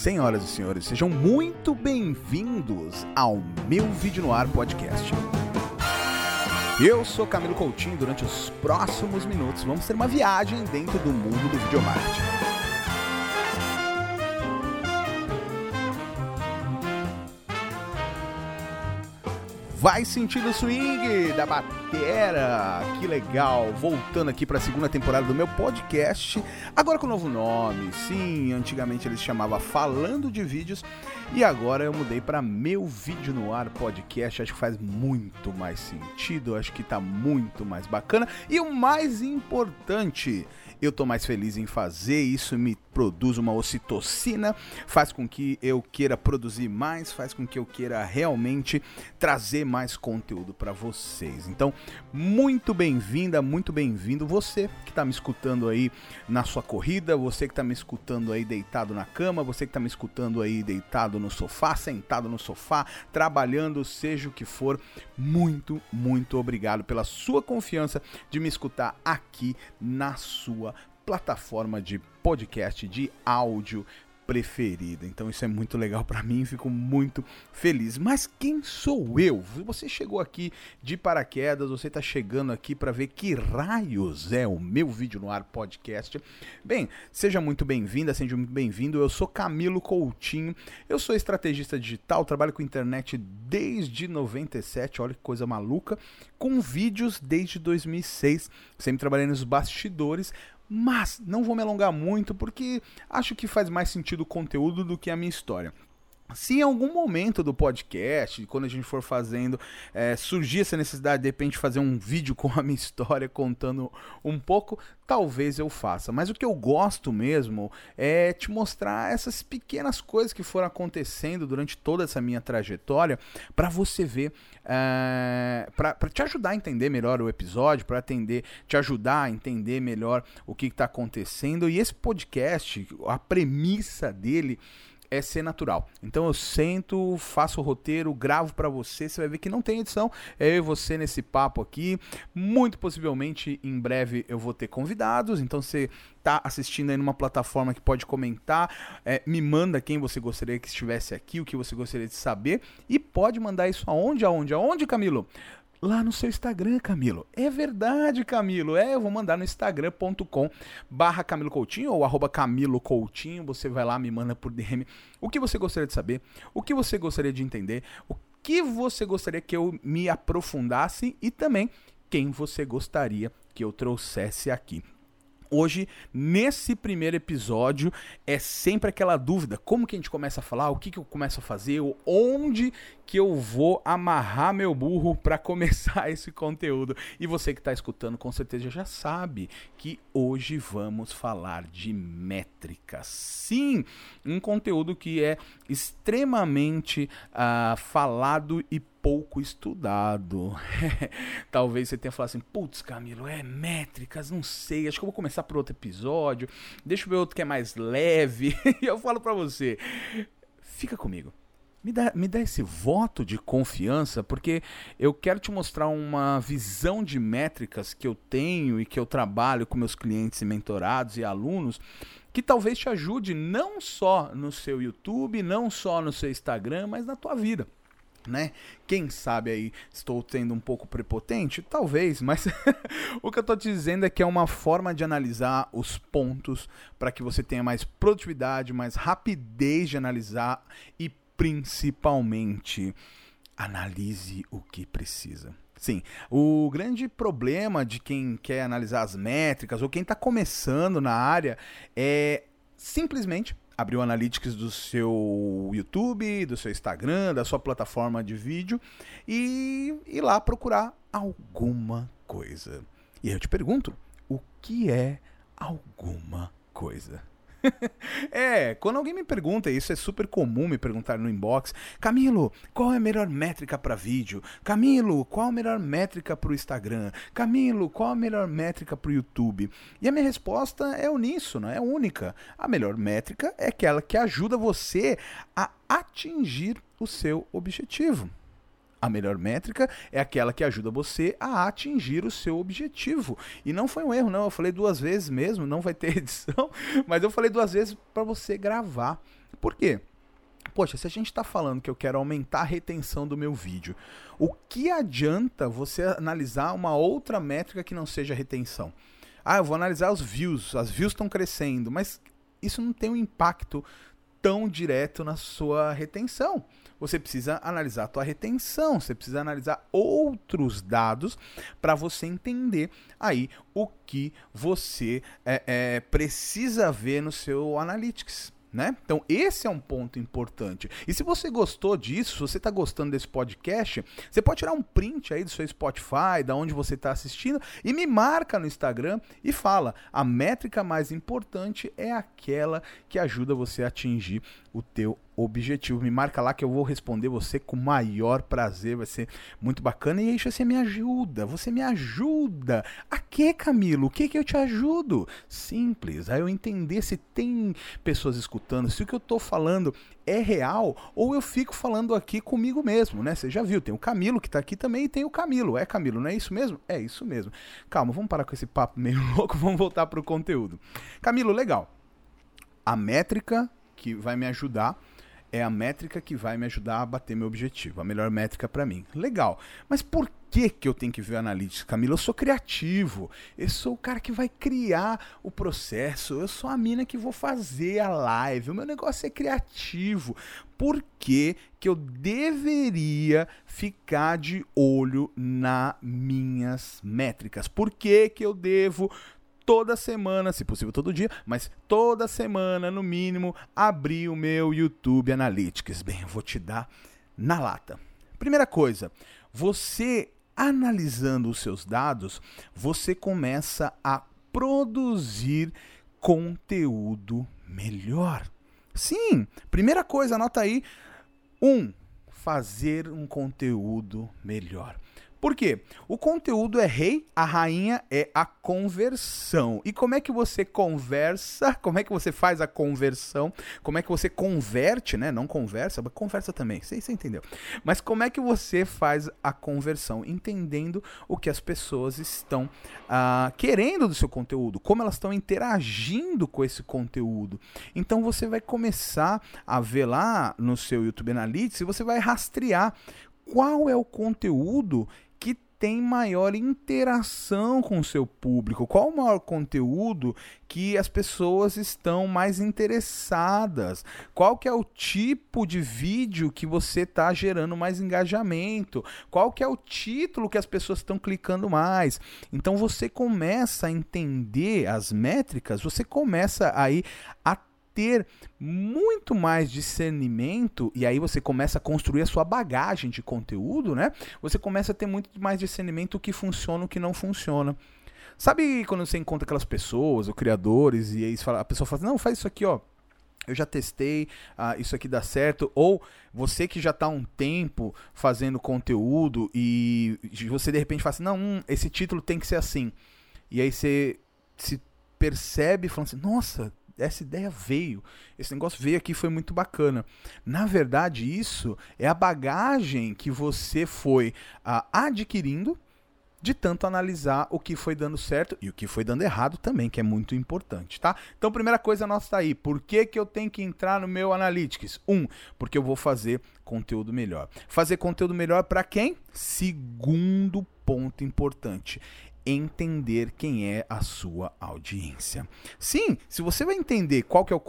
Senhoras e senhores, sejam muito bem-vindos ao meu Vídeo no Ar podcast. Eu sou Camilo Coutinho. Durante os próximos minutos, vamos ter uma viagem dentro do mundo do videomarketing. Vai sentindo o swing da batera. Que legal. Voltando aqui para a segunda temporada do meu podcast, agora com novo nome. Sim, antigamente ele se chamava Falando de Vídeos e agora eu mudei para Meu Vídeo no Ar podcast. Acho que faz muito mais sentido, acho que tá muito mais bacana e o mais importante, eu tô mais feliz em fazer, isso me produz uma ocitocina, faz com que eu queira produzir mais, faz com que eu queira realmente trazer mais conteúdo para vocês. Então, muito bem-vinda, muito bem-vindo você que está me escutando aí na sua corrida, você que está me escutando aí deitado na cama, você que está me escutando aí deitado no sofá, sentado no sofá, trabalhando, seja o que for. Muito, muito obrigado pela sua confiança de me escutar aqui na sua plataforma de podcast de áudio preferida. Então isso é muito legal para mim, fico muito feliz. Mas quem sou eu? Você chegou aqui de paraquedas, você está chegando aqui para ver que raios é o meu vídeo no ar podcast. Bem, seja muito bem-vinda, seja muito bem-vindo. Eu sou Camilo Coutinho. Eu sou estrategista digital, trabalho com internet desde 97, olha que coisa maluca, com vídeos desde 2006. Sempre trabalhei nos bastidores, mas não vou me alongar muito porque acho que faz mais sentido o conteúdo do que a minha história. Se em algum momento do podcast, quando a gente for fazendo, é, surgir essa necessidade de repente fazer um vídeo com a minha história, contando um pouco, talvez eu faça. Mas o que eu gosto mesmo é te mostrar essas pequenas coisas que foram acontecendo durante toda essa minha trajetória, para você ver, é, para te ajudar a entender melhor o episódio, para te ajudar a entender melhor o que está acontecendo. E esse podcast, a premissa dele é ser natural. Então eu sento, faço o roteiro, gravo para você, você vai ver que não tem edição. É eu e você nesse papo aqui. Muito possivelmente em breve eu vou ter convidados, então você tá assistindo aí numa plataforma que pode comentar, é, me manda quem você gostaria que estivesse aqui, o que você gostaria de saber e pode mandar isso aonde, aonde, aonde, Camilo? Lá no seu Instagram, Camilo. É verdade, Camilo. É, eu vou mandar no instagram.com barra Camilo Coutinho ou arroba Camilo Coutinho. Você vai lá, me manda por DM o que você gostaria de saber, o que você gostaria de entender, o que você gostaria que eu me aprofundasse e também quem você gostaria que eu trouxesse aqui. Hoje, nesse primeiro episódio, é sempre aquela dúvida: como que a gente começa a falar, o que, que eu começo a fazer, onde que eu vou amarrar meu burro para começar esse conteúdo. E você que está escutando, com certeza já sabe que hoje vamos falar de métricas. Sim, um conteúdo que é extremamente uh, falado e pouco estudado. Talvez você tenha falado assim, putz, Camilo, é métricas, não sei, acho que eu vou começar por outro episódio, deixa eu ver outro que é mais leve. e eu falo para você, fica comigo. Me dá, me dá esse voto de confiança, porque eu quero te mostrar uma visão de métricas que eu tenho e que eu trabalho com meus clientes e mentorados e alunos, que talvez te ajude não só no seu YouTube, não só no seu Instagram, mas na tua vida né? Quem sabe aí estou sendo um pouco prepotente? Talvez, mas o que eu estou te dizendo é que é uma forma de analisar os pontos para que você tenha mais produtividade, mais rapidez de analisar e principalmente analise o que precisa. Sim, o grande problema de quem quer analisar as métricas ou quem está começando na área é simplesmente abrir o Analytics do seu YouTube, do seu Instagram, da sua plataforma de vídeo e ir lá procurar alguma coisa. E eu te pergunto, o que é alguma coisa? é, quando alguém me pergunta, isso é super comum me perguntar no inbox, Camilo, qual é a melhor métrica para vídeo? Camilo, qual a melhor métrica para o Instagram? Camilo, qual a melhor métrica para o YouTube? E a minha resposta é uníssona, é única. A melhor métrica é aquela que ajuda você a atingir o seu objetivo. A melhor métrica é aquela que ajuda você a atingir o seu objetivo. E não foi um erro, não. Eu falei duas vezes mesmo, não vai ter edição, mas eu falei duas vezes para você gravar Por quê? Poxa, se a gente está falando que eu quero aumentar a retenção do meu vídeo, o que adianta você analisar uma outra métrica que não seja retenção? Ah, eu vou analisar os views, as views estão crescendo, mas isso não tem um impacto tão direto na sua retenção. Você precisa analisar a tua retenção, você precisa analisar outros dados para você entender aí o que você é, é, precisa ver no seu Analytics. Né? Então, esse é um ponto importante. E se você gostou disso, se você está gostando desse podcast, você pode tirar um print aí do seu Spotify, da onde você está assistindo, e me marca no Instagram e fala: a métrica mais importante é aquela que ajuda você a atingir o teu objetivo. Me marca lá que eu vou responder você com maior prazer, vai ser muito bacana. E aí você me ajuda, você me ajuda. A que, Camilo? O que que eu te ajudo? Simples, aí eu entender se tem pessoas escutando, se o que eu tô falando é real ou eu fico falando aqui comigo mesmo, né? Você já viu, tem o Camilo que tá aqui também e tem o Camilo. É Camilo, não é isso mesmo? É isso mesmo. Calma, vamos parar com esse papo meio louco, vamos voltar pro conteúdo. Camilo, legal. A métrica que vai me ajudar é a métrica que vai me ajudar a bater meu objetivo, a melhor métrica para mim. Legal. Mas por que que eu tenho que ver Analytics, Camila? Eu sou criativo. Eu sou o cara que vai criar o processo. Eu sou a mina que vou fazer a live. O meu negócio é criativo. Por que que eu deveria ficar de olho nas minhas métricas? Por que que eu devo toda semana, se possível todo dia, mas toda semana, no mínimo, abrir o meu YouTube Analytics. Bem, eu vou te dar na lata. Primeira coisa, você analisando os seus dados, você começa a produzir conteúdo melhor. Sim, primeira coisa, anota aí. Um, fazer um conteúdo melhor. Por quê? O conteúdo é rei, a rainha é a conversão. E como é que você conversa? Como é que você faz a conversão? Como é que você converte, né? Não conversa, mas conversa também. Você, você entendeu? Mas como é que você faz a conversão? Entendendo o que as pessoas estão uh, querendo do seu conteúdo, como elas estão interagindo com esse conteúdo. Então você vai começar a ver lá no seu YouTube Analytics e você vai rastrear qual é o conteúdo tem maior interação com o seu público? Qual o maior conteúdo que as pessoas estão mais interessadas? Qual que é o tipo de vídeo que você está gerando mais engajamento? Qual que é o título que as pessoas estão clicando mais? Então você começa a entender as métricas, você começa aí a ter muito mais discernimento, e aí você começa a construir a sua bagagem de conteúdo, né? Você começa a ter muito mais discernimento o que funciona e o que não funciona. Sabe quando você encontra aquelas pessoas, ou criadores, e aí a pessoa fala, não, faz isso aqui, ó. Eu já testei, ah, isso aqui dá certo. Ou você que já está um tempo fazendo conteúdo e você de repente fala assim, não, hum, esse título tem que ser assim. E aí você se percebe falando assim, nossa, essa ideia veio, esse negócio veio aqui foi muito bacana. Na verdade, isso é a bagagem que você foi ah, adquirindo de tanto analisar o que foi dando certo e o que foi dando errado também, que é muito importante, tá? Então, primeira coisa nossa tá aí. Por que, que eu tenho que entrar no meu Analytics? Um, porque eu vou fazer conteúdo melhor. Fazer conteúdo melhor para quem? Segundo ponto importante entender quem é a sua audiência. Sim, se você vai entender qual que é o,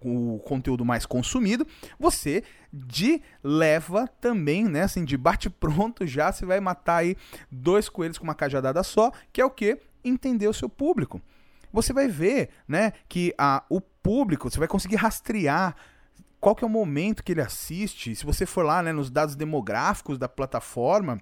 o conteúdo mais consumido, você de leva também, né, assim, de bate pronto já você vai matar aí dois coelhos com uma cajadada só, que é o que? Entender o seu público. Você vai ver, né, que a, o público, você vai conseguir rastrear qual que é o momento que ele assiste. Se você for lá, né, nos dados demográficos da plataforma,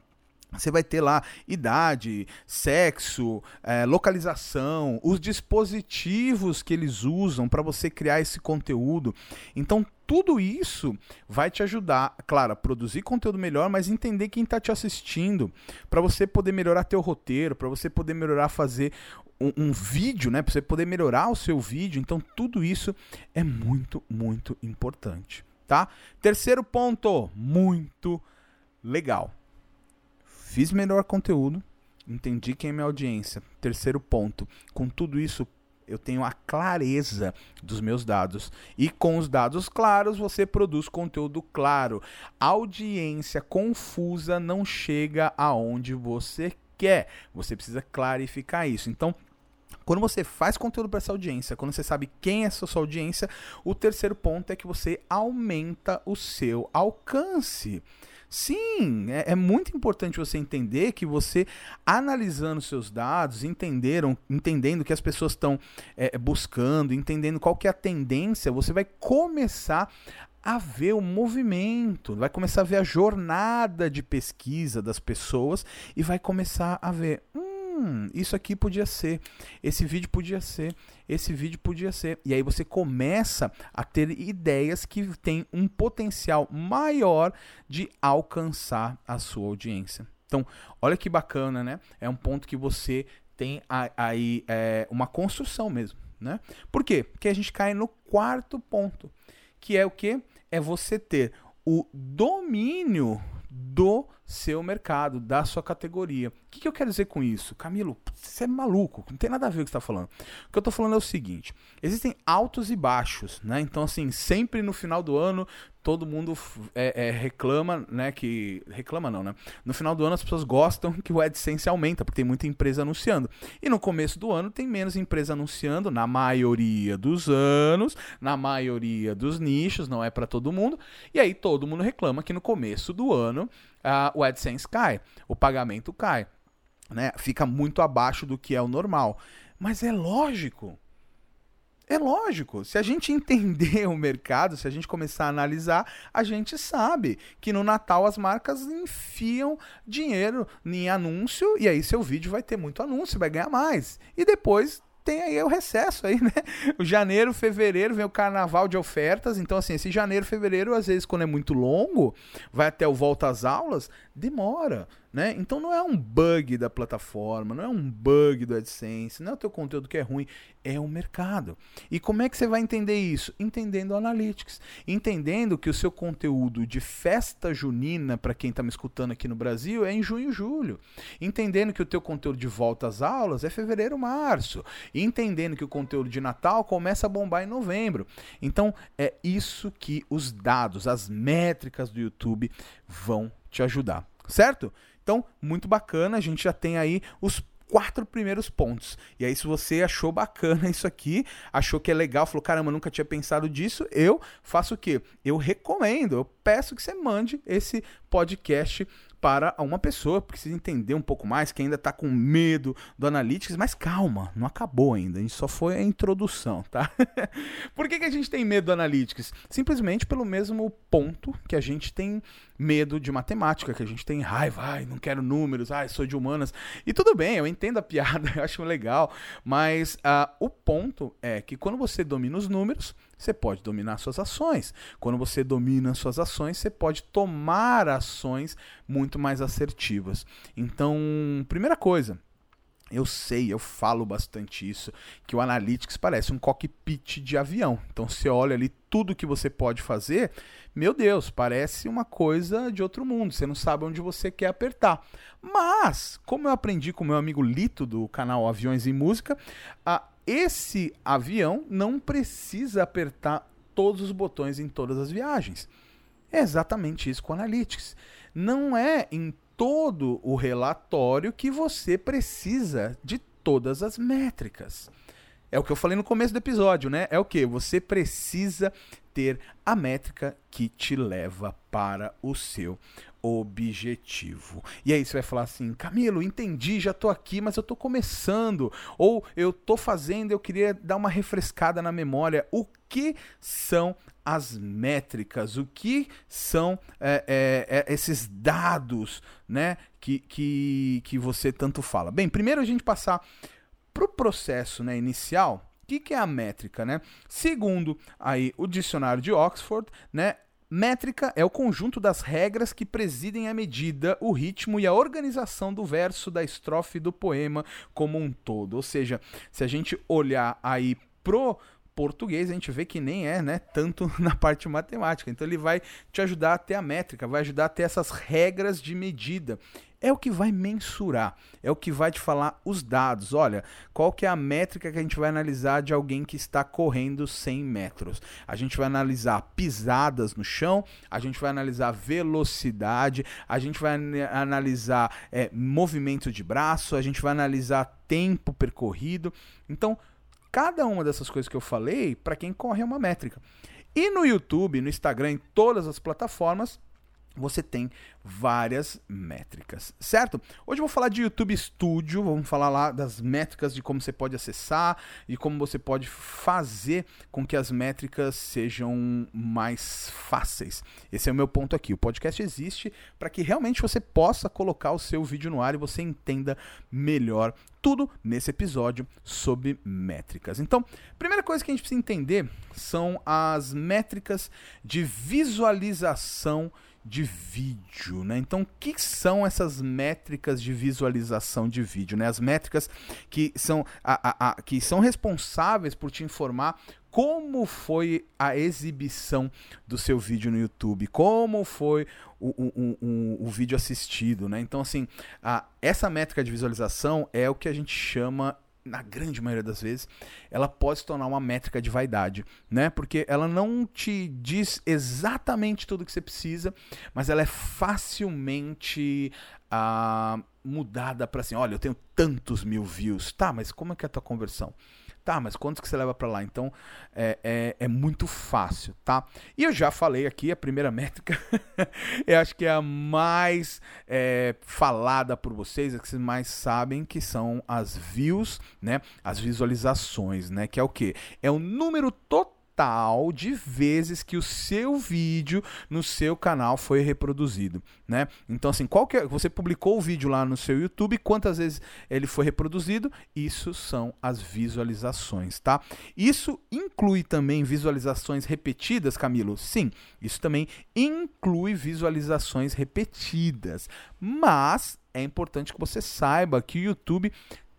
você vai ter lá idade, sexo, é, localização, os dispositivos que eles usam para você criar esse conteúdo. Então, tudo isso vai te ajudar, claro, a produzir conteúdo melhor, mas entender quem está te assistindo, para você poder melhorar teu roteiro, para você poder melhorar fazer um, um vídeo, né, para você poder melhorar o seu vídeo. Então, tudo isso é muito, muito importante, tá? Terceiro ponto, muito legal Fiz melhor conteúdo, entendi quem é minha audiência. Terceiro ponto, com tudo isso eu tenho a clareza dos meus dados. E com os dados claros, você produz conteúdo claro. audiência confusa não chega aonde você quer. Você precisa clarificar isso. Então, quando você faz conteúdo para essa audiência, quando você sabe quem é sua audiência, o terceiro ponto é que você aumenta o seu alcance. Sim, é, é, muito importante você entender que você, analisando seus dados, entenderam, entendendo que as pessoas estão é, buscando, entendendo qual que é a tendência, você vai começar a ver o movimento, vai começar a ver a jornada de pesquisa das pessoas e vai começar a ver. Hum, hum, isso aqui podia ser, esse vídeo podia ser, esse vídeo podia ser. E aí você começa a ter ideias que têm um potencial maior de alcançar a sua audiência. Então, olha que bacana, né? É um ponto que você tem aí é, uma construção mesmo, né? Por quê? Porque a gente cai no quarto ponto, que é o que? É você ter o domínio do seu mercado, da sua categoria. O que, que, eu quero dizer com isso? Camilo, você é maluco, não tem nada a ver com o que você está falando. O que eu estou falando é o seguinte: existem altos e baixos, né? Então, assim, sempre no final do ano todo mundo é, é, reclama, né? Que. Reclama não, né? No final do ano as pessoas gostam que o AdSense aumenta, porque tem muita empresa anunciando. E no começo do ano tem menos empresa anunciando, na maioria dos anos, na maioria dos nichos, não é para todo mundo. E aí todo mundo reclama que no começo do ano uh, o AdSense cai, o pagamento cai, né? Fica muito abaixo do que é o normal. Mas é lógico. É lógico, se a gente entender o mercado, se a gente começar a analisar, a gente sabe que no Natal as marcas enfiam dinheiro em anúncio e aí seu vídeo vai ter muito anúncio, vai ganhar mais. E depois tem aí o recesso aí, né? O janeiro, fevereiro vem o carnaval de ofertas. Então, assim, esse janeiro, fevereiro, às vezes, quando é muito longo, vai até o volta às aulas, demora. Né? Então não é um bug da plataforma, não é um bug do AdSense, não é o teu conteúdo que é ruim, é o mercado. E como é que você vai entender isso? Entendendo o Analytics, entendendo que o seu conteúdo de festa junina, para quem está me escutando aqui no Brasil, é em junho e julho. Entendendo que o teu conteúdo de volta às aulas é fevereiro, março. Entendendo que o conteúdo de Natal começa a bombar em novembro. Então é isso que os dados, as métricas do YouTube vão te ajudar, certo? Então, muito bacana, a gente já tem aí os quatro primeiros pontos. E aí, se você achou bacana isso aqui, achou que é legal, falou, caramba, nunca tinha pensado disso, eu faço o quê? Eu recomendo, eu peço que você mande esse podcast para uma pessoa que precisa entender um pouco mais, que ainda está com medo do Analytics, mas calma, não acabou ainda, a gente só foi a introdução, tá? Por que, que a gente tem medo do Analytics? Simplesmente pelo mesmo ponto que a gente tem medo de matemática, que a gente tem raiva, ai, não quero números, ai, sou de humanas. E tudo bem, eu entendo a piada, eu acho legal, mas uh, o ponto é que quando você domina os números, você pode dominar suas ações. Quando você domina suas ações, você pode tomar ações muito mais assertivas. Então, primeira coisa, eu sei, eu falo bastante isso, que o Analytics parece um cockpit de avião. Então você olha ali tudo que você pode fazer, meu Deus, parece uma coisa de outro mundo. Você não sabe onde você quer apertar. Mas, como eu aprendi com meu amigo Lito do canal Aviões e Música, esse avião não precisa apertar todos os botões em todas as viagens. É exatamente isso com o Analytics. Não é em todo o relatório que você precisa de todas as métricas. É o que eu falei no começo do episódio, né? É o que? Você precisa ter a métrica que te leva para o seu objetivo. E aí você vai falar assim: Camilo, entendi, já tô aqui, mas eu tô começando. Ou eu tô fazendo, eu queria dar uma refrescada na memória. O que são as métricas? O que são é, é, é, esses dados né, que, que, que você tanto fala? Bem, primeiro a gente passar para o processo né, inicial. O que, que é a métrica, né? Segundo aí o dicionário de Oxford, né, Métrica é o conjunto das regras que presidem a medida, o ritmo e a organização do verso, da estrofe do poema como um todo. Ou seja, se a gente olhar aí pro português a gente vê que nem é, né, tanto na parte matemática. Então ele vai te ajudar a ter a métrica, vai ajudar a ter essas regras de medida. É o que vai mensurar, é o que vai te falar os dados. Olha, qual que é a métrica que a gente vai analisar de alguém que está correndo 100 metros? A gente vai analisar pisadas no chão, a gente vai analisar velocidade, a gente vai analisar é, movimento de braço, a gente vai analisar tempo percorrido. Então, Cada uma dessas coisas que eu falei, para quem corre é uma métrica. E no YouTube, no Instagram, em todas as plataformas, você tem várias métricas, certo? Hoje eu vou falar de YouTube Studio, vamos falar lá das métricas de como você pode acessar e como você pode fazer com que as métricas sejam mais fáceis. Esse é o meu ponto aqui. O podcast existe para que realmente você possa colocar o seu vídeo no ar e você entenda melhor tudo nesse episódio sobre métricas. Então, primeira coisa que a gente precisa entender são as métricas de visualização de vídeo, né? Então, o que são essas métricas de visualização de vídeo, né? As métricas que são, a, a, a, que são responsáveis por te informar como foi a exibição do seu vídeo no YouTube, como foi o, o, o, o vídeo assistido, né? Então, assim, a, essa métrica de visualização é o que a gente chama na grande maioria das vezes, ela pode se tornar uma métrica de vaidade, né? Porque ela não te diz exatamente tudo que você precisa, mas ela é facilmente ah, mudada para assim, olha, eu tenho tantos mil views, tá? Mas como é que é a tua conversão? Tá, mas quantos que você leva para lá? Então é, é, é, muito fácil, tá? E eu já falei aqui, a primeira métrica, eu acho que é a mais é, falada por vocês, a que vocês mais sabem, que são as views, né? As visualizações, né? Que é o quê? É o número total total de vezes que o seu vídeo no seu canal foi reproduzido, né? Então assim, qual que é, você publicou o vídeo lá no seu YouTube, quantas vezes ele foi reproduzido? Isso são as visualizações, tá? Isso inclui também visualizações repetidas, Camilo? Sim, isso também inclui visualizações repetidas. Mas é importante que você saiba que o YouTube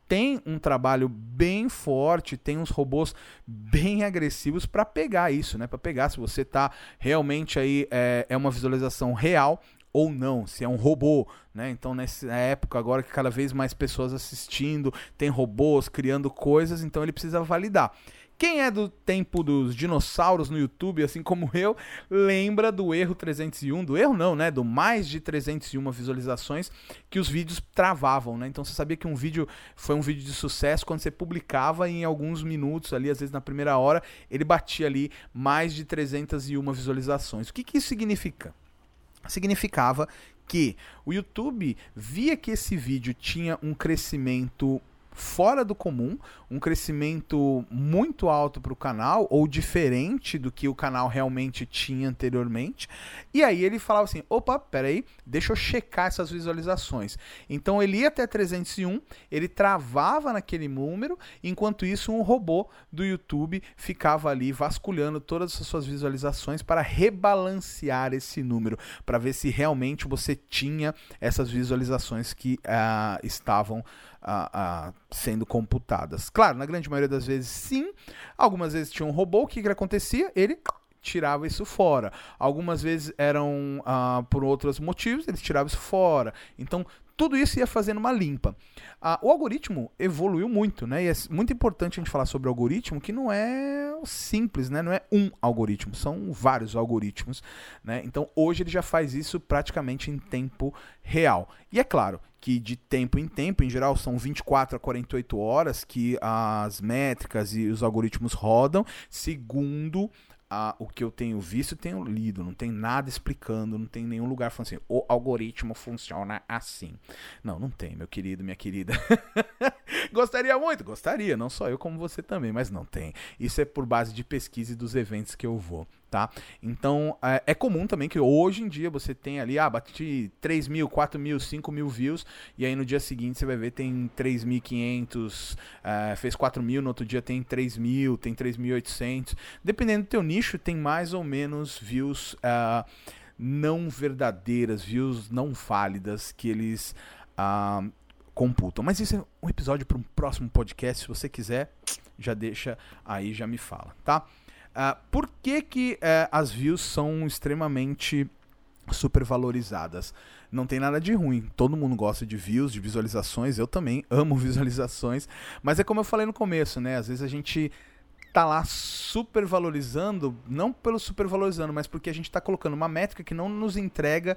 tem um trabalho bem forte, tem uns robôs bem agressivos para pegar isso, né? Para pegar se você tá realmente aí é, é uma visualização real ou não, se é um robô, né? Então nessa época agora que cada vez mais pessoas assistindo, tem robôs criando coisas, então ele precisa validar. Quem é do tempo dos dinossauros no YouTube, assim como eu, lembra do erro 301, do erro não, né, do mais de 301 visualizações que os vídeos travavam, né? Então você sabia que um vídeo foi um vídeo de sucesso quando você publicava em alguns minutos ali, às vezes na primeira hora, ele batia ali mais de 301 visualizações. O que que isso significa? Significava que o YouTube via que esse vídeo tinha um crescimento fora do comum, um crescimento muito alto para o canal, ou diferente do que o canal realmente tinha anteriormente. E aí ele falava assim: opa, peraí, deixa eu checar essas visualizações. Então ele ia até 301, ele travava naquele número, enquanto isso um robô do YouTube ficava ali vasculhando todas as suas visualizações para rebalancear esse número, para ver se realmente você tinha essas visualizações que uh, estavam a, a, sendo computadas. Claro, na grande maioria das vezes sim. Algumas vezes tinha um robô, o que, que acontecia? Ele tirava isso fora. Algumas vezes eram uh, por outros motivos, eles tiravam isso fora. Então, tudo isso ia fazendo uma limpa. Uh, o algoritmo evoluiu muito, né? E é muito importante a gente falar sobre algoritmo, que não é simples, né? Não é um algoritmo, são vários algoritmos, né? Então, hoje ele já faz isso praticamente em tempo real. E é claro que de tempo em tempo, em geral são 24 a 48 horas que as métricas e os algoritmos rodam, segundo a, o que eu tenho visto tenho lido, não tem nada explicando, não tem nenhum lugar falando assim, o algoritmo funciona assim. Não, não tem, meu querido, minha querida. gostaria muito, gostaria, não só eu como você também, mas não tem. Isso é por base de pesquisa e dos eventos que eu vou. Tá? Então é, é, comum também que hoje em dia você tem ali, ah, bati 3 mil, 4 mil, 5 mil views, e aí no dia seguinte você vai ver tem 3.500, é, fez 4 mil, no outro dia tem 3 mil, tem 3.800. Dependendo do teu nicho, tem mais ou menos views uh, não verdadeiras, views não válidas que eles. Uh, computam. Mas isso é um episódio para um próximo podcast. Se você quiser, já deixa aí, já me fala, tá? Uh, por que, que uh, as views são extremamente supervalorizadas? Não tem nada de ruim. Todo mundo gosta de views, de visualizações. Eu também amo visualizações. Mas é como eu falei no começo, né? Às vezes a gente tá lá supervalorizando, não pelo supervalorizando, mas porque a gente está colocando uma métrica que não nos entrega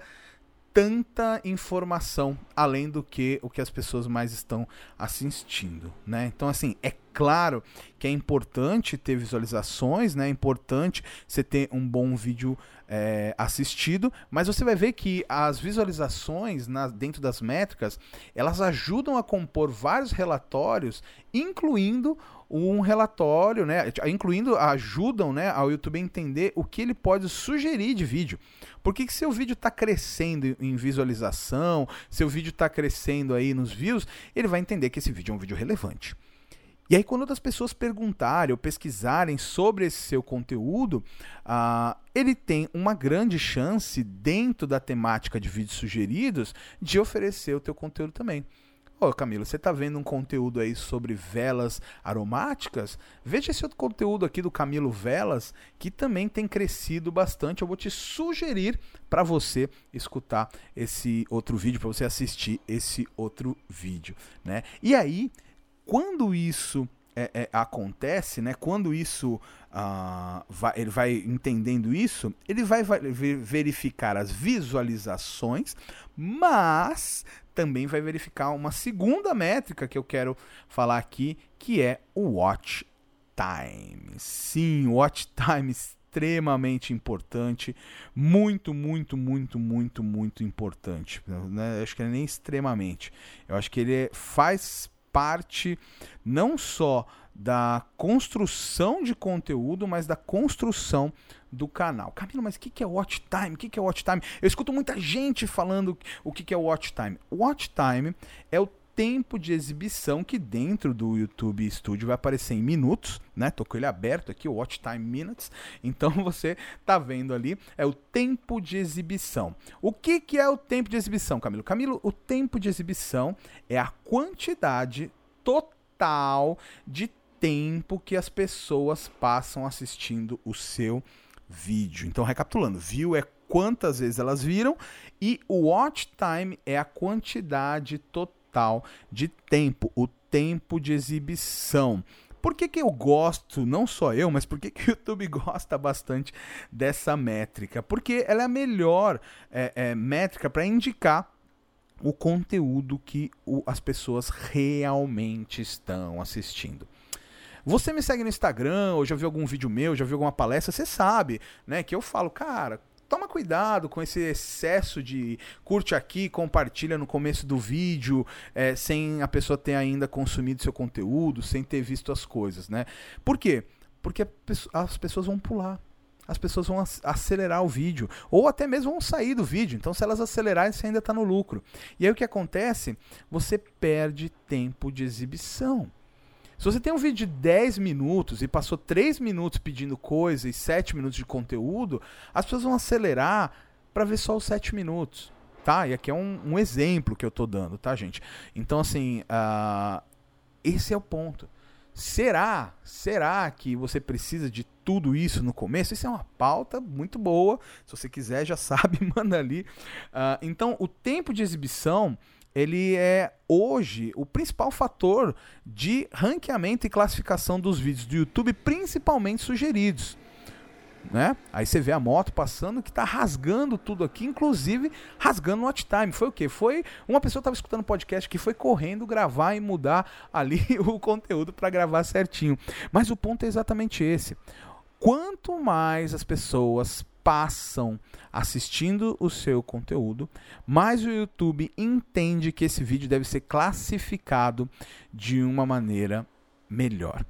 tanta informação além do que o que as pessoas mais estão assistindo, né? Então assim, é claro que é importante ter visualizações, né? É importante você ter um bom vídeo é, assistido, mas você vai ver que as visualizações na, dentro das métricas elas ajudam a compor vários relatórios, incluindo um relatório, né, incluindo ajudam, né, ao YouTube a entender o que ele pode sugerir de vídeo. Porque que seu vídeo está crescendo em visualização, seu vídeo está crescendo aí nos views, ele vai entender que esse vídeo é um vídeo relevante. E aí, quando outras pessoas perguntarem ou pesquisarem sobre esse seu conteúdo, uh, ele tem uma grande chance, dentro da temática de vídeos sugeridos, de oferecer o teu conteúdo também. Ô Camilo, você está vendo um conteúdo aí sobre velas aromáticas? Veja esse outro conteúdo aqui do Camilo Velas, que também tem crescido bastante. Eu vou te sugerir para você escutar esse outro vídeo, para você assistir esse outro vídeo, né? E aí, quando isso é, é, acontece, né? Quando isso uh, vai, ele vai entendendo isso, ele vai, verificar as visualizações, mas também vai verificar uma segunda métrica que eu quero falar aqui, que é o watch time. Sim, watch time extremamente importante, muito, muito, muito, muito, muito importante. Né? Acho que é nem extremamente. Eu acho que ele é, faz parte não só da construção de conteúdo, mas da construção do canal. Camilo, mas o que é watch time? O que é watch time? Eu escuto muita gente falando o que é watch time. Watch time é o tempo de exibição que dentro do YouTube Studio vai aparecer em minutos, né? Tô com ele aberto aqui, o Watch Time Minutes. Então você tá vendo ali, é o tempo de exibição. O que, que é o tempo de exibição, Camilo? Camilo, o tempo de exibição é a quantidade total de tempo que as pessoas passam assistindo o seu vídeo. Então, recapitulando, view é quantas vezes elas viram e o watch time é a quantidade total de tempo, o tempo de exibição. Por que, que eu gosto, não só eu, mas por que, que o YouTube gosta bastante dessa métrica? Porque ela é a melhor é, é, métrica para indicar o conteúdo que o, as pessoas realmente estão assistindo. Você me segue no Instagram, ou já viu algum vídeo meu, já viu alguma palestra, você sabe, né, que eu falo, cara, toma cuidado com esse excesso de curte aqui, compartilha no começo do vídeo, é, sem a pessoa ter ainda consumido seu conteúdo, sem ter visto as coisas, né? Por quê? Porque as pessoas vão pular. As pessoas vão acelerar o vídeo, ou até mesmo vão sair do vídeo. Então, se elas acelerarem, você ainda está no lucro. E aí o que acontece? Você perde tempo de exibição. Se você tem um vídeo de 10 minutos e passou 3 minutos pedindo coisa e 7 minutos de conteúdo, as pessoas vão acelerar para ver só os 7 minutos. Tá? E aqui é um, um exemplo que eu estou dando, tá, gente? Então, assim, uh, esse é o ponto. Será? Será que você precisa de tudo isso no começo? Isso é uma pauta muito boa. Se você quiser, já sabe, manda ali. Uh, então, o tempo de exibição ele é hoje o principal fator de ranqueamento e classificação dos vídeos do YouTube, principalmente sugeridos. Né? Aí você vê a moto passando que está rasgando tudo aqui, inclusive rasgando o watch time. Foi o quê? Foi uma pessoa estava escutando podcast que foi correndo gravar e mudar ali o conteúdo para gravar certinho. Mas o ponto é exatamente esse. Quanto mais as pessoas passam assistindo o seu conteúdo, mas o YouTube entende que esse vídeo deve ser classificado de uma maneira melhor.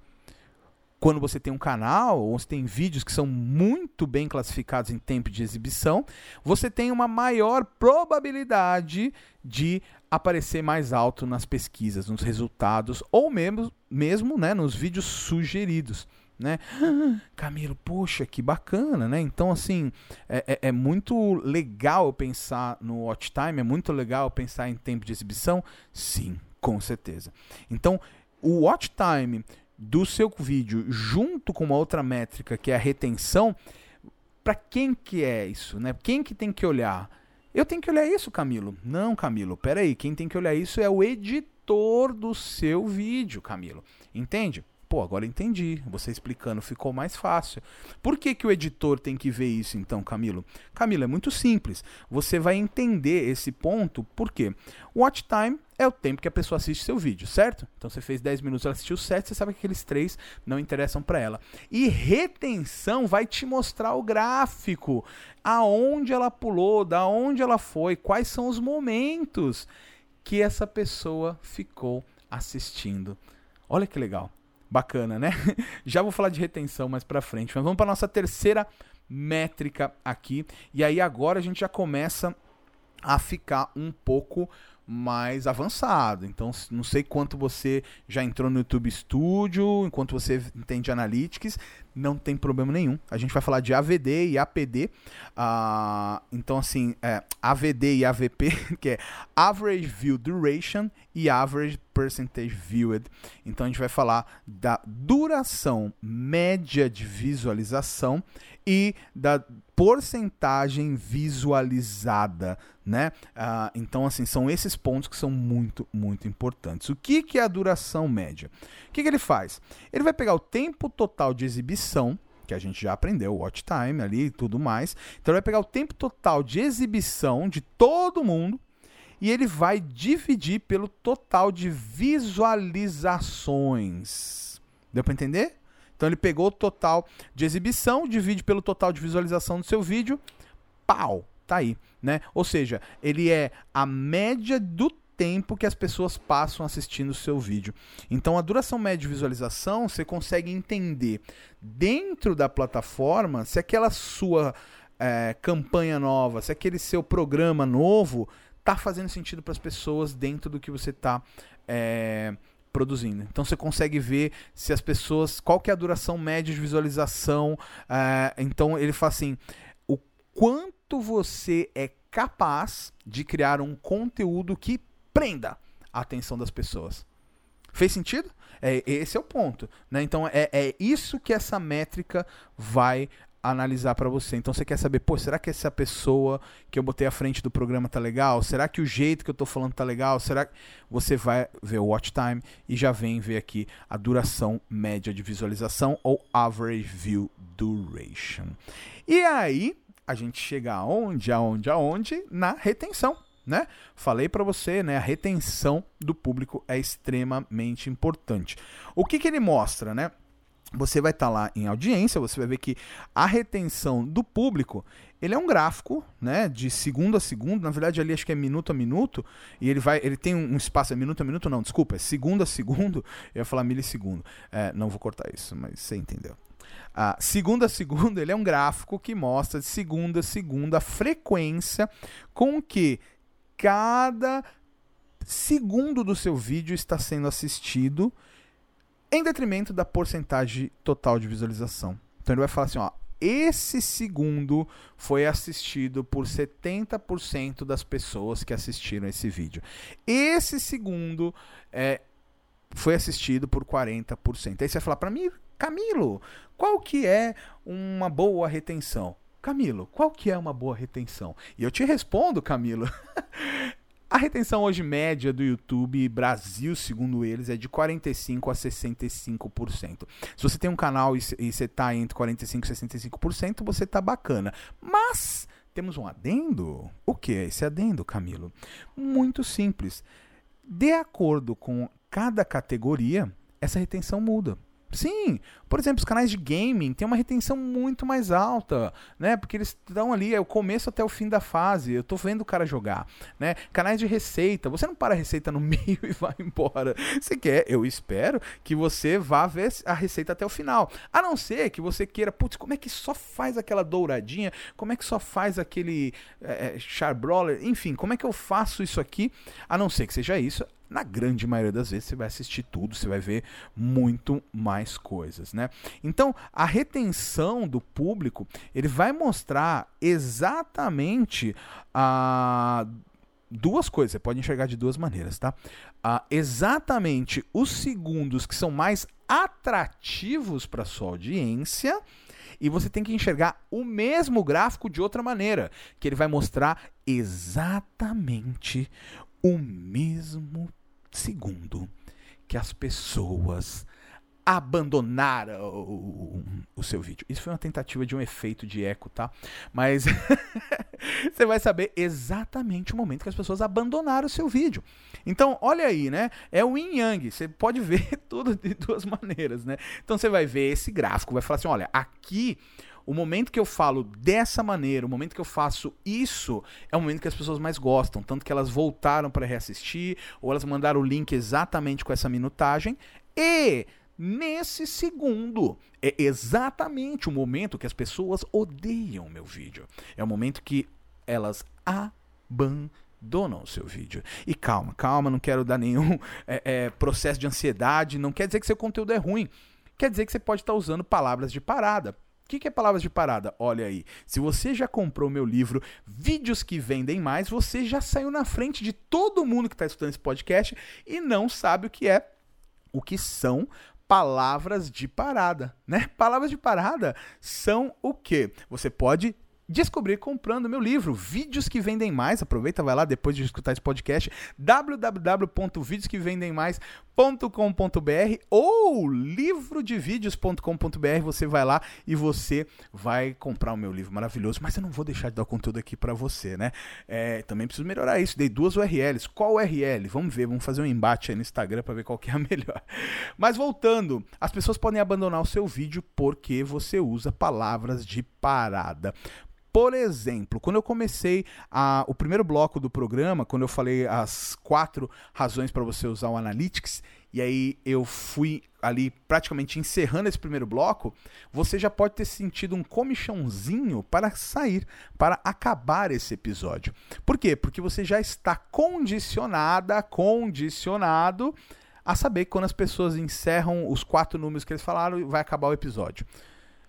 Quando você tem um canal ou você tem vídeos que são muito bem classificados em tempo de exibição, você tem uma maior probabilidade de aparecer mais alto nas pesquisas, nos resultados ou mesmo, mesmo né, nos vídeos sugeridos né? Camilo, poxa, que bacana, né? Então, assim, é, é, é, muito legal pensar no watch time, é muito legal pensar em tempo de exibição? Sim, Com certeza. Então, o watch time do seu vídeo junto com uma outra métrica que é a retenção, para quem que é isso, né? Quem que tem que olhar? Eu tenho que olhar isso, Camilo? Não, Camilo, peraí, quem tem que olhar isso é o editor do seu vídeo, Camilo. Entende? Pô, agora entendi. Você explicando ficou mais fácil. Por que, que o editor tem que ver isso então, Camilo? Camilo, é muito simples. Você vai entender esse ponto, por quê? Watch time é o tempo que a pessoa assiste seu vídeo, certo? Então você fez 10 minutos, ela assistiu 7, você sabe que aqueles 3 não interessam para ela. E retenção vai te mostrar o gráfico, aonde ela pulou, da onde ela foi, quais são os momentos que essa pessoa ficou assistindo. Olha que legal. Bacana, né? Já vou falar de retenção mais para frente, mas vamos para nossa terceira métrica aqui. E aí agora a gente já começa a ficar um pouco mais avançado. Então, não sei quanto você já entrou no YouTube Studio, enquanto você entende Analytics, não tem problema nenhum. A gente vai falar de AVD e APD. Uh, ah, então, assim, é, AVD e AVP, que é Average View Duration e Average Percentage Viewed. Então, a gente vai falar da duração média de visualização e da porcentagem visualizada, né? Uh, então, assim, são esses pontos que são muito, muito importantes. O que, que é a duração média? O que, que ele faz? Ele vai pegar o tempo total de exibição, que a gente já aprendeu, watch time ali e tudo mais. Então, ele vai pegar o tempo total de exibição de todo mundo e ele vai dividir pelo total de visualizações. Deu para entender? Então ele pegou o total de exibição, divide pelo total de visualização do seu vídeo, pau, tá aí, né? Ou seja, ele é a média do tempo que as pessoas passam assistindo o seu vídeo. Então a duração média de visualização, você consegue entender dentro da plataforma se aquela sua é, campanha nova, se aquele seu programa novo tá fazendo sentido para as pessoas dentro do que você tá é, produzindo. Então você consegue ver se as pessoas. qual que é a duração média de visualização. Uh, então ele fala assim: o quanto você é capaz de criar um conteúdo que prenda a atenção das pessoas. Fez sentido? É, esse é o ponto. Né? Então é, é isso que essa métrica vai analisar para você. Então você quer saber, pô, será que essa pessoa que eu botei à frente do programa tá legal? Será que o jeito que eu tô falando tá legal? Será que você vai ver o watch time e já vem ver aqui a duração média de visualização ou average view duration. E aí a gente chega aonde, aonde, aonde? Na retenção. Né? Falei para você, né? A retenção do público é extremamente importante. O que, que ele mostra, né? Você vai estar tá lá em audiência, você vai ver que a retenção do público, ele é um gráfico, né, de segundo a segundo, na verdade ali acho que é minuto a minuto, e ele vai, ele tem um espaço, é minuto a minuto não, desculpa, é segundo a segundo, eu ia falar milissegundo, é, não vou cortar isso, mas você entendeu. Ah, segundo a segundo, ele é um gráfico que mostra de segunda a segunda a frequência com que cada segundo do seu vídeo está sendo assistido em detrimento da porcentagem total de visualização. Então ele vai falar assim, ó, esse segundo foi assistido por 70% das pessoas que assistiram esse vídeo. Esse segundo é, foi assistido por 40%. Aí você vai falar para mim, Camilo, qual que é uma boa retenção? Camilo, qual que é uma boa retenção? E eu te respondo, Camilo. A retenção hoje média do YouTube Brasil, segundo eles, é de 45 a 65%. Se você tem um canal e você está entre 45 e 65%, você está bacana. Mas temos um adendo. O que é esse adendo, Camilo? Muito simples. De acordo com cada categoria, essa retenção muda. Sim, por exemplo, os canais de gaming têm uma retenção muito mais alta, né? Porque eles estão ali, é o começo até o fim da fase. Eu tô vendo o cara jogar, né? Canais de receita, você não para a receita no meio e vai embora. Você quer, eu espero que você vá ver a receita até o final. A não ser que você queira, putz, como é que só faz aquela douradinha? Como é que só faz aquele é, charbroller? Enfim, como é que eu faço isso aqui? A não ser que seja isso, na grande maioria das vezes você vai assistir tudo, você vai ver muito mais coisas, né? Então, a retenção do público, ele vai mostrar exatamente a duas coisas, você pode enxergar de duas maneiras, tá? Ah, exatamente os segundos que são mais atrativos para sua audiência e você tem que enxergar o mesmo gráfico de outra maneira, que ele vai mostrar exatamente o mesmo segundo que as pessoas abandonaram o seu vídeo. Isso foi uma tentativa de um efeito de eco, tá? Mas você vai saber exatamente o momento que as pessoas abandonaram o seu vídeo. Então, olha aí, né? É o yin yang. Você pode ver tudo de duas maneiras, né? Então você vai ver esse gráfico, vai falar assim: olha, aqui o momento que eu falo dessa maneira, o momento que eu faço isso, é o momento que as pessoas mais gostam. Tanto que elas voltaram para reassistir, ou elas mandaram o link exatamente com essa minutagem. E nesse segundo. É exatamente o momento que as pessoas odeiam meu vídeo. É o momento que elas abandonam o seu vídeo. E calma, calma, não quero dar nenhum é, é, processo de ansiedade. Não quer dizer que seu conteúdo é ruim. Quer dizer que você pode estar usando palavras de parada. O que, que, é palavras de parada? Olha aí, se você já comprou meu livro Vídeos que Vendem Mais, você já saiu na frente de todo mundo que está escutando esse podcast e não sabe o que é, o que são palavras de parada, né? Palavras de parada são o quê? Você pode descobrir comprando meu livro, Vídeos que Vendem Mais. Aproveita, vai lá depois de escutar esse podcast, www.videosquevendemmais.com.br ou livrodevídeos.com.br. Você vai lá e você vai comprar o meu livro maravilhoso. Mas eu não vou deixar de dar conteúdo aqui para você, né? É, também preciso melhorar isso. Dei duas URLs. Qual URL? Vamos ver, vamos fazer um embate aí no Instagram para ver qual que é a melhor. Mas voltando, as pessoas podem abandonar o seu vídeo porque você usa palavras de parada. Por exemplo, quando eu comecei a, o primeiro bloco do programa, quando eu falei as quatro razões para você usar o Analytics, e aí eu fui ali praticamente encerrando esse primeiro bloco, você já pode ter sentido um comichãozinho para sair, para acabar esse episódio. Por quê? Porque você já está condicionada, condicionado a saber que quando as pessoas encerram os quatro números que eles falaram, vai acabar o episódio.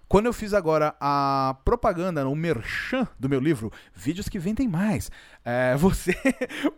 Quando eu fiz agora a propaganda, o merchan do meu livro, Vídeos que Vendem Mais, é, você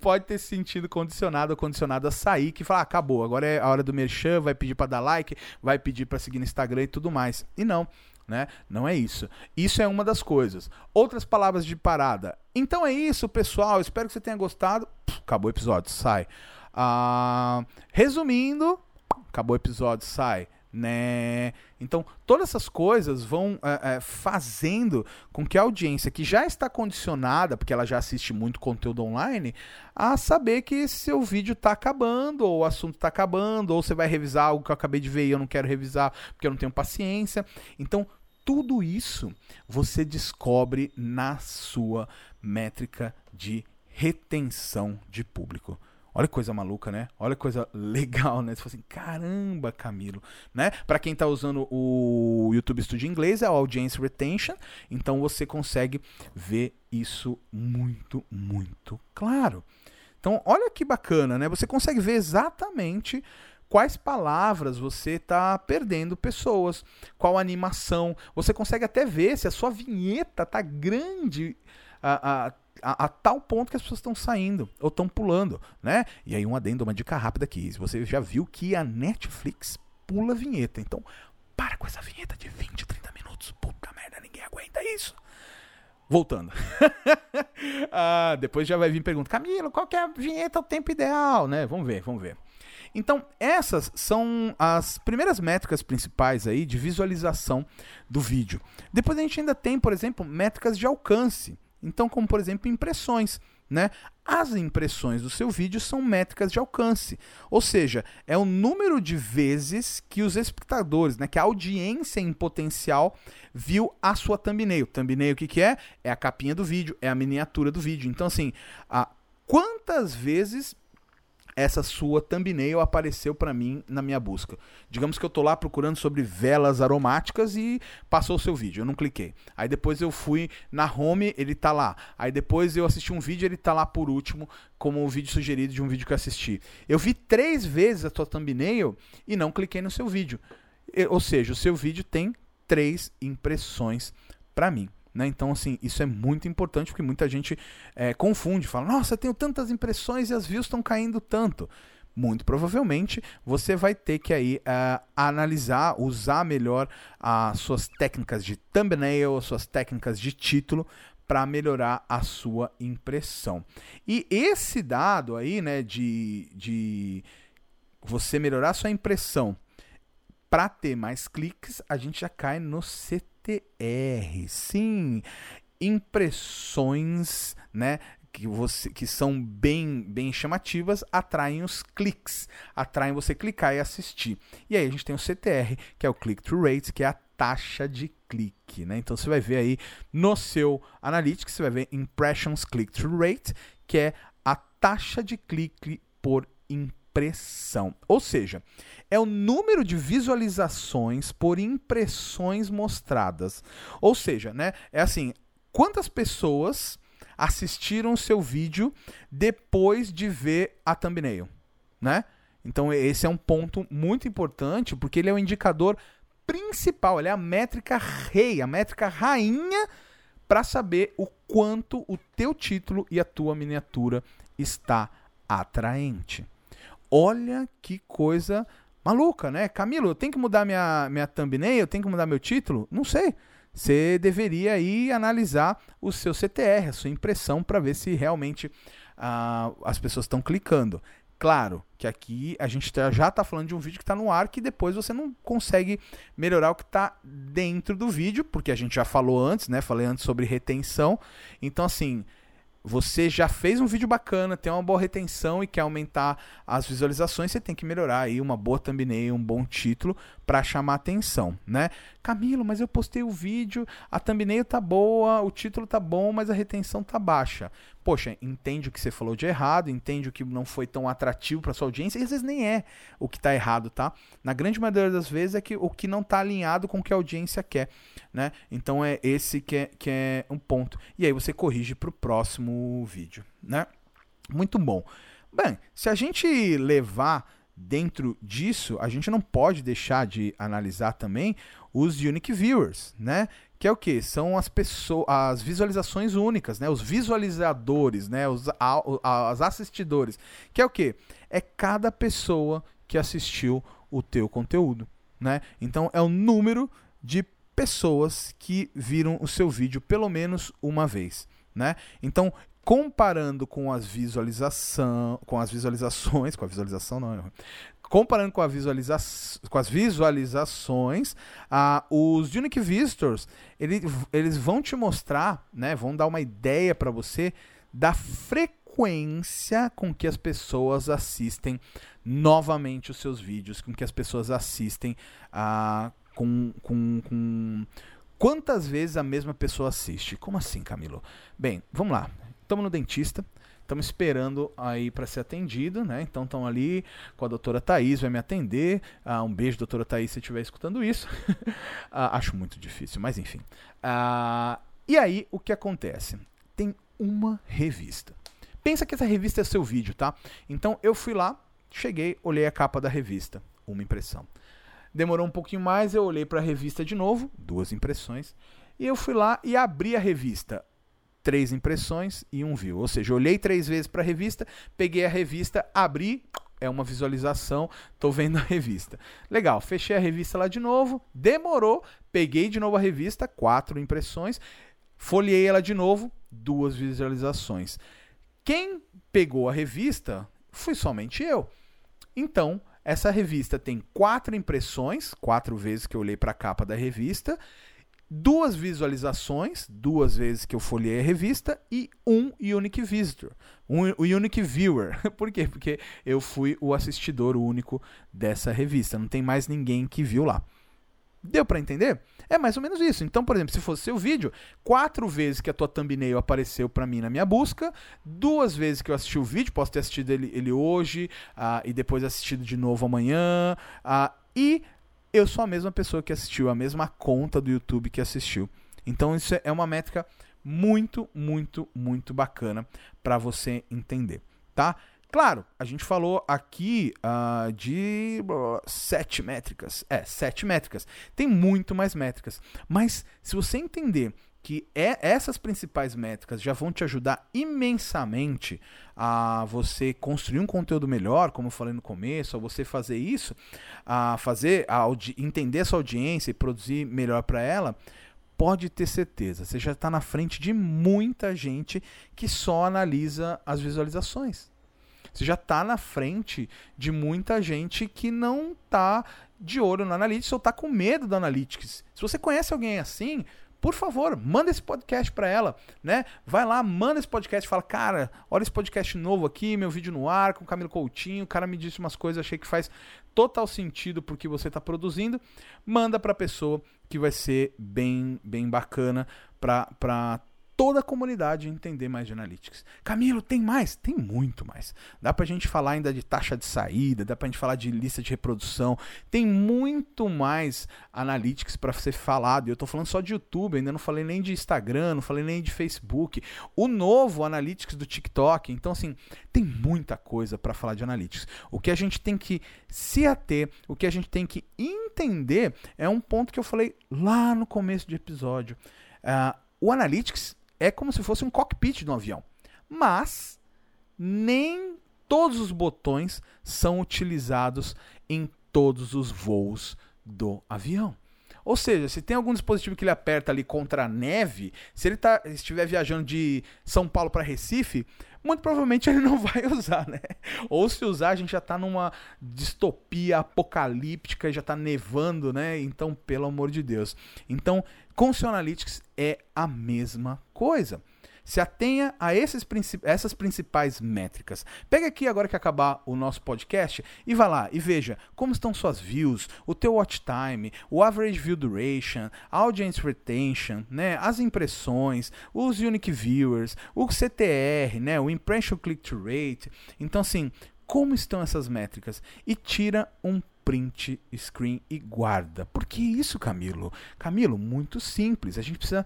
pode ter se sentido condicionado ou condicionado a sair, que fala, ah, acabou, agora é a hora do merchan, vai pedir para dar like, vai pedir para seguir no Instagram e tudo mais. E não, né? Não é isso. Isso é uma das coisas. Outras palavras de parada. Então é isso, pessoal. Espero que você tenha gostado. Acabou o episódio, sai. Ah, resumindo, acabou o episódio, sai né? Então, todas essas coisas vão é, é, fazendo com que a audiência que já está condicionada, porque ela já assiste muito conteúdo online, a saber que seu vídeo está acabando, ou o assunto está acabando, ou você vai revisar algo que eu acabei de ver e eu não quero revisar porque eu não tenho paciência. Então, tudo isso você descobre na sua métrica de retenção de público. Olha que coisa maluca, né? Olha que coisa legal, né? Você fala assim, caramba, Camilo, né? Para quem tá usando o YouTube Studio inglês, é o Audience Retention, então você consegue ver isso muito, muito claro. Então, olha que bacana, né? Você consegue ver exatamente quais palavras você está perdendo pessoas, qual animação. Você consegue até ver se a sua vinheta tá grande, a, a a, a, tal ponto que as pessoas estão saindo ou estão pulando, né? E aí um adendo, uma dica rápida aqui. Você já viu que a Netflix pula a vinheta. Então, para com essa vinheta de 20, 30 minutos. Puta merda, ninguém aguenta isso. Voltando. ah, depois já vai vir pergunta, Camilo, qual que é a vinheta o tempo ideal, né? Vamos ver, vamos ver. Então, essas são as primeiras métricas principais aí de visualização do vídeo. Depois a gente ainda tem, por exemplo, métricas de alcance. Então, como por exemplo, impressões. Né? As impressões do seu vídeo são métricas de alcance, ou seja, é o número de vezes que os espectadores, né, que a audiência em potencial viu a sua thumbnail. Thumbnail o que, que é? É a capinha do vídeo, é a miniatura do vídeo. Então, assim, a, quantas vezes essa sua thumbnail apareceu para mim na minha busca. Digamos que eu tô lá procurando sobre velas aromáticas e passou o seu vídeo, eu não cliquei. Aí depois eu fui na home, ele tá lá. Aí depois eu assisti um vídeo, ele tá lá por último, como o vídeo sugerido de um vídeo que eu assisti. Eu vi três vezes a sua thumbnail e não cliquei no seu vídeo. Ou seja, o seu vídeo tem três impressões para mim. Né? Então, assim, isso é muito importante porque muita gente é, confunde, fala, nossa, tenho tantas impressões e as views estão caindo tanto. Muito provavelmente você vai ter que aí uh, analisar, usar melhor as suas técnicas de thumbnail, suas técnicas de título para melhorar a sua impressão. E esse dado aí, né, de, de você melhorar sua impressão para ter mais cliques, a gente já cai no CTR. Sim, impressões, né? Que, você, que são bem, bem chamativas, atraem os cliques, atraem você clicar e assistir. E aí a gente tem o CTR, que é o click-through rate, que é a taxa de clique, né? Então você vai ver aí no seu Analytics, você vai ver Impressions Click-Through Rate, que é a taxa de clique por impressão. Ou seja, é o número de visualizações por impressões mostradas. Ou seja, né? É assim, quantas pessoas assistiram o seu vídeo depois de ver a thumbnail, né? Então esse é um ponto muito importante porque ele é o indicador principal, ele é a métrica rei, a métrica rainha para saber o quanto o teu título e a tua miniatura está atraente. Olha que coisa maluca, né? Camilo, eu tenho que mudar minha, minha thumbnail, eu tenho que mudar meu título? Não sei. Você deveria aí analisar o seu CTR, a sua impressão, para ver se realmente uh, as pessoas estão clicando. Claro que aqui a gente tá, já está falando de um vídeo que está no ar que depois você não consegue melhorar o que está dentro do vídeo, porque a gente já falou antes, né? Falei antes sobre retenção. Então, assim, você já fez um vídeo bacana, tem uma boa retenção e quer aumentar as visualizações, você tem que melhorar aí uma boa thumbnail, um bom título para chamar atenção, né? Camilo, mas eu postei o vídeo, a thumbnail tá boa, o título tá bom, mas a retenção tá baixa. Poxa, entende o que você falou de errado, entende o que não foi tão atrativo para sua audiência, e às vezes nem é o que tá errado, tá? Na grande maioria das vezes é que o que não tá alinhado com o que a audiência quer, né? Então é esse que é, que é um ponto. E aí você corrige para o próximo vídeo, né? Muito bom. Bem, se a gente levar dentro disso, a gente não pode deixar de analisar também os unique viewers, né? Que é o que? São as pessoas, as visualizações únicas, né? Os visualizadores, né? Os as assistidores. Que é o que? É cada pessoa que assistiu o teu conteúdo, né? Então é o número de pessoas que viram o seu vídeo pelo menos uma vez, né? Então comparando com as visualização, com as visualizações, com a visualização não, comparando com, a visualiza com as visualizações, uh, os Unique Visitors, ele, eles vão te mostrar, né, vão dar uma ideia para você da frequência com que as pessoas assistem novamente os seus vídeos, com que as pessoas assistem uh, com, com, com quantas vezes a mesma pessoa assiste. Como assim, Camilo? Bem, vamos lá estamos no dentista, estamos esperando aí para ser atendido, né? Então estão ali com a doutora Thaís, vai me atender. Ah, um beijo, doutora Thaís, se estiver escutando isso. ah, acho muito difícil, mas enfim. Ah, e aí, o que acontece? Tem uma revista. Pensa que essa revista é seu vídeo, tá? Então eu fui lá, cheguei, olhei a capa da revista, uma impressão. Demorou um pouquinho mais, eu olhei para a revista de novo, duas impressões. E eu fui lá e abri a revista três impressões e um view. Ou seja, olhei três vezes para a revista, peguei a revista, abri, é uma visualização, estou vendo a revista. Legal, fechei a revista lá de novo, demorou, peguei de novo a revista, quatro impressões, folhei ela de novo, duas visualizações. Quem pegou a revista fui somente eu. Então, essa revista tem quatro impressões, quatro vezes que eu olhei para a capa da revista, duas visualizações, duas vezes que eu folhei a revista, e um unique visitor, um unique viewer. Por quê? Porque eu fui o assistidor único dessa revista, não tem mais ninguém que viu lá. Deu para entender? É mais ou menos isso. Então, por exemplo, se fosse seu vídeo, quatro vezes que a tua thumbnail apareceu para mim na minha busca, duas vezes que eu assisti o vídeo, posso ter assistido ele, ele hoje uh, e depois assistido de novo amanhã, uh, e eu sou a mesma pessoa que assistiu, a mesma conta do YouTube que assistiu. Então isso é uma métrica muito, muito, muito bacana para você entender, tá? Claro, a gente falou aqui uh, de uh, sete métricas. É, sete métricas. Tem muito mais métricas. Mas se você entender que é, essas principais métricas já vão te ajudar imensamente a você construir um conteúdo melhor, como eu falei no começo, a você fazer isso, a fazer, a entender sua audiência e produzir melhor para ela, pode ter certeza, você já está na frente de muita gente que só analisa as visualizações. Você já está na frente de muita gente que não está de olho no Analytics ou está com medo do Analytics. Se você conhece alguém assim, por favor, manda esse podcast para ela, né? Vai lá, manda esse podcast, fala, cara, olha esse podcast novo aqui, meu vídeo no ar com o Camilo Coutinho, o cara me disse umas coisas, achei que faz total sentido porque você está produzindo. Manda para a pessoa que vai ser bem, bem bacana para toda a comunidade entender mais de analytics. Camilo, tem mais? Tem muito mais. Dá pra gente falar ainda de taxa de saída, dá pra gente falar de lista de reprodução. Tem muito mais analytics para ser falado. Eu tô falando só de YouTube, ainda não falei nem de Instagram, não falei nem de Facebook. O novo analytics do TikTok. Então assim, tem muita coisa para falar de analytics. O que a gente tem que se ater, o que a gente tem que entender é um ponto que eu falei lá no começo do episódio. Uh, o Analytics é como se fosse um cockpit de um avião. Mas nem todos os botões são utilizados em todos os voos do avião. Ou seja, se tem algum dispositivo que ele aperta ali contra a neve, se ele tá, estiver viajando de São Paulo para Recife, muito provavelmente ele não vai usar, né? Ou se usar, a gente já está numa distopia apocalíptica, já está nevando, né? Então, pelo amor de Deus. Então, com o Analytics é a mesma coisa. Se atenha a esses, essas principais métricas. Pega aqui agora que acabar o nosso podcast e vá lá e veja como estão suas views, o teu watch time, o average view duration, audience retention, né, as impressões, os unique viewers, o CTR, né, o impression click rate. Então assim, como estão essas métricas e tira um print screen e guarda. Por que isso, Camilo? Camilo, muito simples. A gente precisa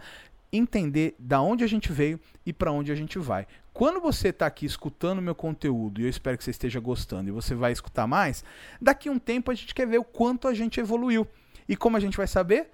entender da onde a gente veio e para onde a gente vai. Quando você está aqui escutando meu conteúdo, e eu espero que você esteja gostando, e você vai escutar mais, daqui um tempo a gente quer ver o quanto a gente evoluiu. E como a gente vai saber?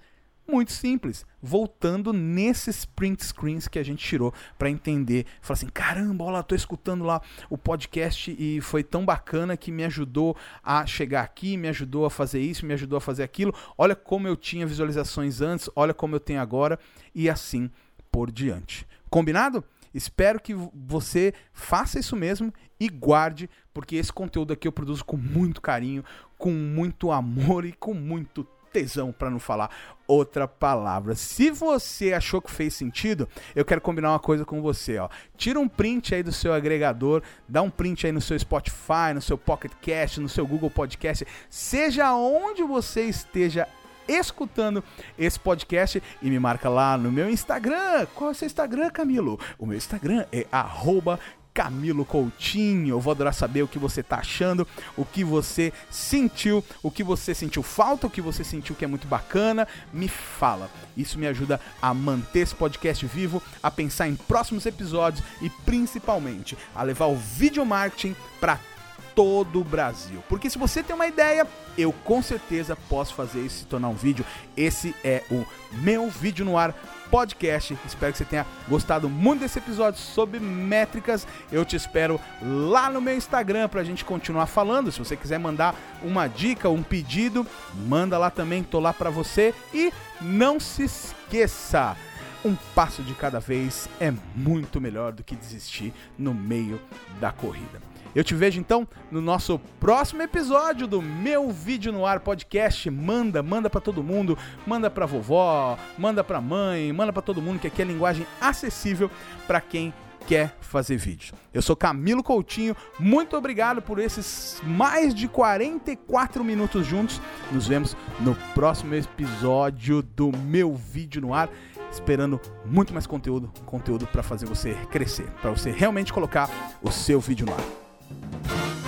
Muito simples, voltando nesses print screens que a gente tirou para entender. Falar assim: caramba, olha lá, tô escutando lá o podcast e foi tão bacana que me ajudou a chegar aqui, me ajudou a fazer isso, me ajudou a fazer aquilo. Olha como eu tinha visualizações antes, olha como eu tenho agora e assim por diante. Combinado? Espero que você faça isso mesmo e guarde, porque esse conteúdo aqui eu produzo com muito carinho, com muito amor e com muito tesão para não falar outra palavra. Se você achou que fez sentido, eu quero combinar uma coisa com você, ó. Tira um print aí do seu agregador, dá um print aí no seu Spotify, no seu Pocket Cast, no seu Google Podcast, seja onde você esteja escutando esse podcast e me marca lá no meu Instagram. Qual é o seu Instagram, Camilo? O meu Instagram é arroba Camilo Coutinho. Eu vou adorar saber o que você tá achando, o que você sentiu, o que você sentiu falta, o que você sentiu que é muito bacana. Me fala. Isso me ajuda a manter esse podcast vivo, a pensar em próximos episódios e principalmente a levar o vídeo marketing para todo o Brasil. Porque se você tem uma ideia, eu com certeza posso fazer isso se tornar um vídeo. Esse é o meu vídeo no ar podcast. Espero que você tenha gostado muito desse episódio sobre métricas. Eu te espero lá no meu Instagram para a gente continuar falando. Se você quiser mandar uma dica, um pedido, manda lá também, tô lá para você. E não se esqueça, um passo de cada vez é muito melhor do que desistir no meio da corrida. Eu te vejo então no nosso próximo episódio do meu vídeo no ar podcast. Manda, manda para todo mundo, manda para vovó, manda para mãe, manda para todo mundo que aqui é linguagem acessível para quem quer fazer vídeo. Eu sou Camilo Coutinho, muito obrigado por esses mais de 44 minutos juntos. Nos vemos no próximo episódio do meu vídeo no ar esperando muito mais conteúdo, conteúdo para fazer você crescer, para você realmente colocar o seu vídeo no ar. Música